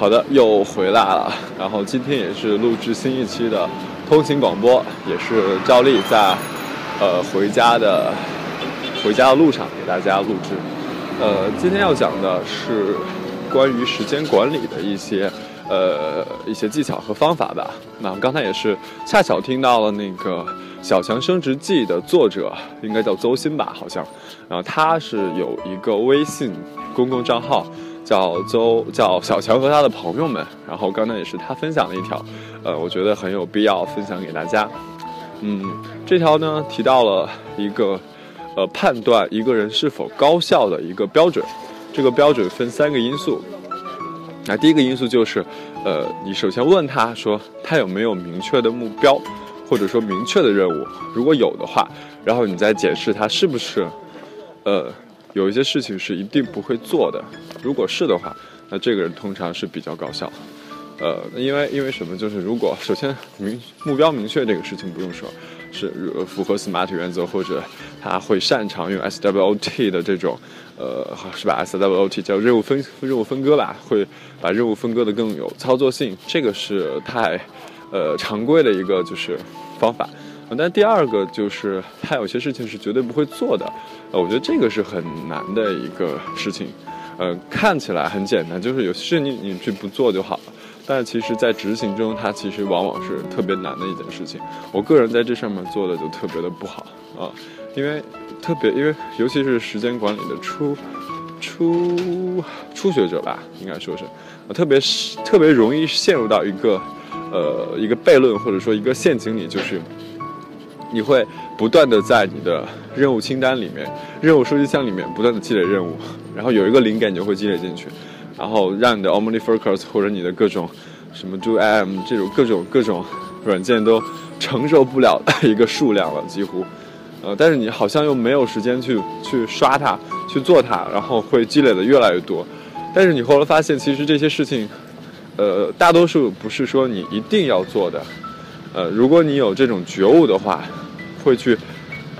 好的，又回来了。然后今天也是录制新一期的通勤广播，也是照例在呃回家的回家的路上给大家录制。呃，今天要讲的是关于时间管理的一些呃一些技巧和方法吧。那刚才也是恰巧听到了那个《小强升职记》的作者，应该叫邹鑫吧，好像。然后他是有一个微信公共账号。叫邹叫小强和他的朋友们，然后刚才也是他分享了一条，呃，我觉得很有必要分享给大家。嗯，这条呢提到了一个，呃，判断一个人是否高效的一个标准，这个标准分三个因素。那第一个因素就是，呃，你首先问他说他有没有明确的目标，或者说明确的任务，如果有的话，然后你再检视他是不是，呃。有一些事情是一定不会做的，如果是的话，那这个人通常是比较高效。呃，因为因为什么？就是如果首先明目标明确这个事情不用说，是符合 SMART 原则，或者他会擅长用 SWOT 的这种，呃，是吧？SWOT 叫任务分任务分割吧，会把任务分割的更有操作性，这个是太，呃，常规的一个就是方法。但第二个就是他有些事情是绝对不会做的，呃，我觉得这个是很难的一个事情，呃，看起来很简单，就是有事你你去不做就好了，但是其实，在执行中，它其实往往是特别难的一件事情。我个人在这上面做的就特别的不好啊，因为特别因为尤其是时间管理的初初初学者吧，应该说是，特别是特别容易陷入到一个呃一个悖论或者说一个陷阱里，就是。你会不断的在你的任务清单里面、任务收集箱里面不断的积累任务，然后有一个灵感你就会积累进去，然后让你的 OmniFocus 或者你的各种什么 DoIM 这种各种各种软件都承受不了一个数量了，几乎，呃，但是你好像又没有时间去去刷它、去做它，然后会积累的越来越多，但是你后来发现，其实这些事情，呃，大多数不是说你一定要做的。呃，如果你有这种觉悟的话，会去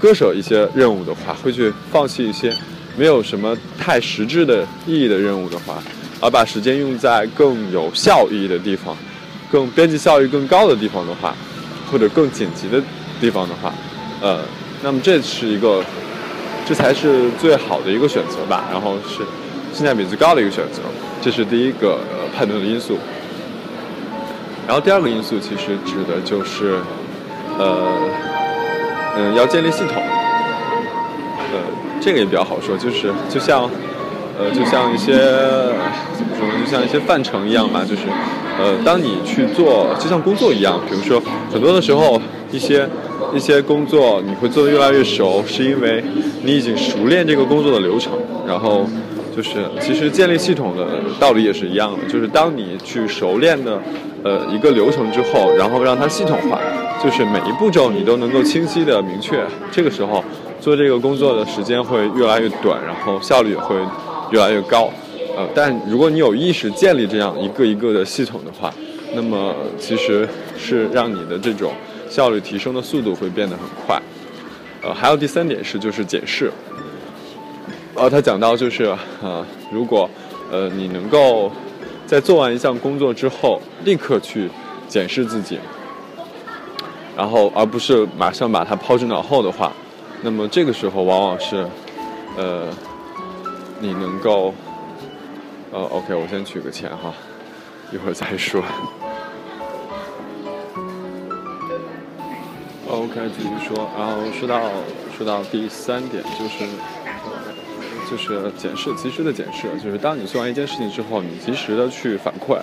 割舍一些任务的话，会去放弃一些没有什么太实质的意义的任务的话，而把时间用在更有效益的地方、更边际效益更高的地方的话，或者更紧急的地方的话，呃，那么这是一个，这才是最好的一个选择吧。然后是性价比最高的一个选择，这是第一个呃判断的因素。然后第二个因素其实指的就是，呃，嗯，要建立系统。呃，这个也比较好说，就是就像，呃，就像一些怎么说呢？就像一些范畴一样吧，就是，呃，当你去做，就像工作一样，比如说很多的时候，一些一些工作你会做得越来越熟，是因为你已经熟练这个工作的流程，然后。就是，其实建立系统的道理也是一样的。就是当你去熟练的，呃，一个流程之后，然后让它系统化，就是每一步骤你都能够清晰的明确。这个时候做这个工作的时间会越来越短，然后效率也会越来越高。呃，但如果你有意识建立这样一个一个的系统的话，那么其实是让你的这种效率提升的速度会变得很快。呃，还有第三点是，就是检视。呃，他讲到就是，呃，如果，呃，你能够在做完一项工作之后，立刻去检视自己，然后而不是马上把它抛之脑后的话，那么这个时候往往是，呃，你能够，呃，OK，我先取个钱哈，一会儿再说。OK，继续说，然后说到说到第三点就是。就是检视，及时的检视，就是当你做完一件事情之后，你及时的去反馈，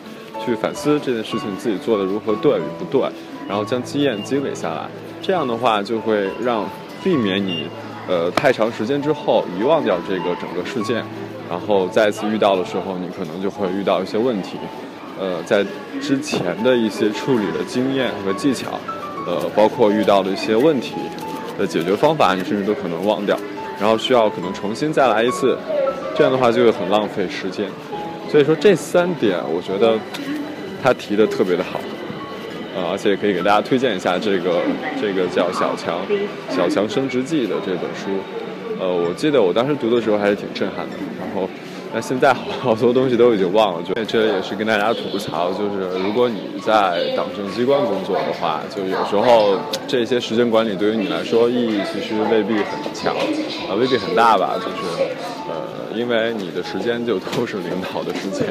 去反思这件事情自己做的如何对与不对，然后将经验积累下来。这样的话，就会让避免你，呃，太长时间之后遗忘掉这个整个事件，然后再次遇到的时候，你可能就会遇到一些问题。呃，在之前的一些处理的经验和技巧，呃，包括遇到的一些问题的解决方法，你甚至都可能忘掉。然后需要可能重新再来一次，这样的话就会很浪费时间。所以说这三点，我觉得他提的特别的好，呃，而且可以给大家推荐一下这个这个叫小强《小强升职记》的这本书。呃，我记得我当时读的时候还是挺震撼的。然后那现在好多东西都已经忘了，就这也是跟大家吐槽，就是如果你在党政机关工作的话，就有时候这些时间管理对于你来说意义其实未必很强，啊，未必很大吧，就是呃，因为你的时间就都是领导的时间，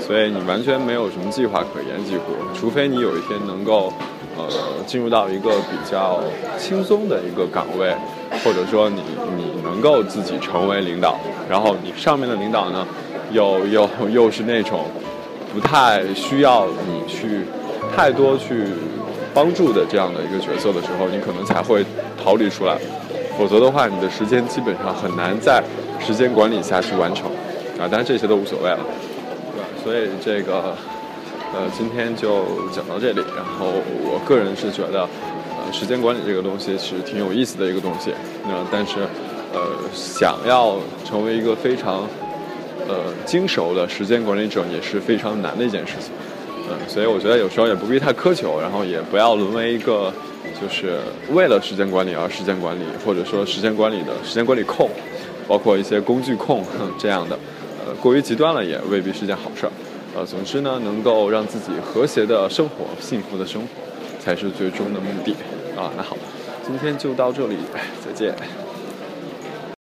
所以你完全没有什么计划可言，几乎，除非你有一天能够。呃，进入到一个比较轻松的一个岗位，或者说你你能够自己成为领导，然后你上面的领导呢，又又又是那种不太需要你去太多去帮助的这样的一个角色的时候，你可能才会逃离出来，否则的话，你的时间基本上很难在时间管理下去完成啊。当然这些都无所谓了，对吧？所以这个。呃，今天就讲到这里。然后，我个人是觉得，呃，时间管理这个东西是挺有意思的一个东西。那但是，呃，想要成为一个非常，呃，精熟的时间管理者，也是非常难的一件事情。嗯，所以我觉得有时候也不必太苛求，然后也不要沦为一个就是为了时间管理而时间管理，或者说时间管理的时间管理控，包括一些工具控这样的，呃，过于极端了也未必是件好事儿。呃，总之呢，能够让自己和谐的生活、幸福的生活，才是最终的目的。啊，那好，今天就到这里，再见。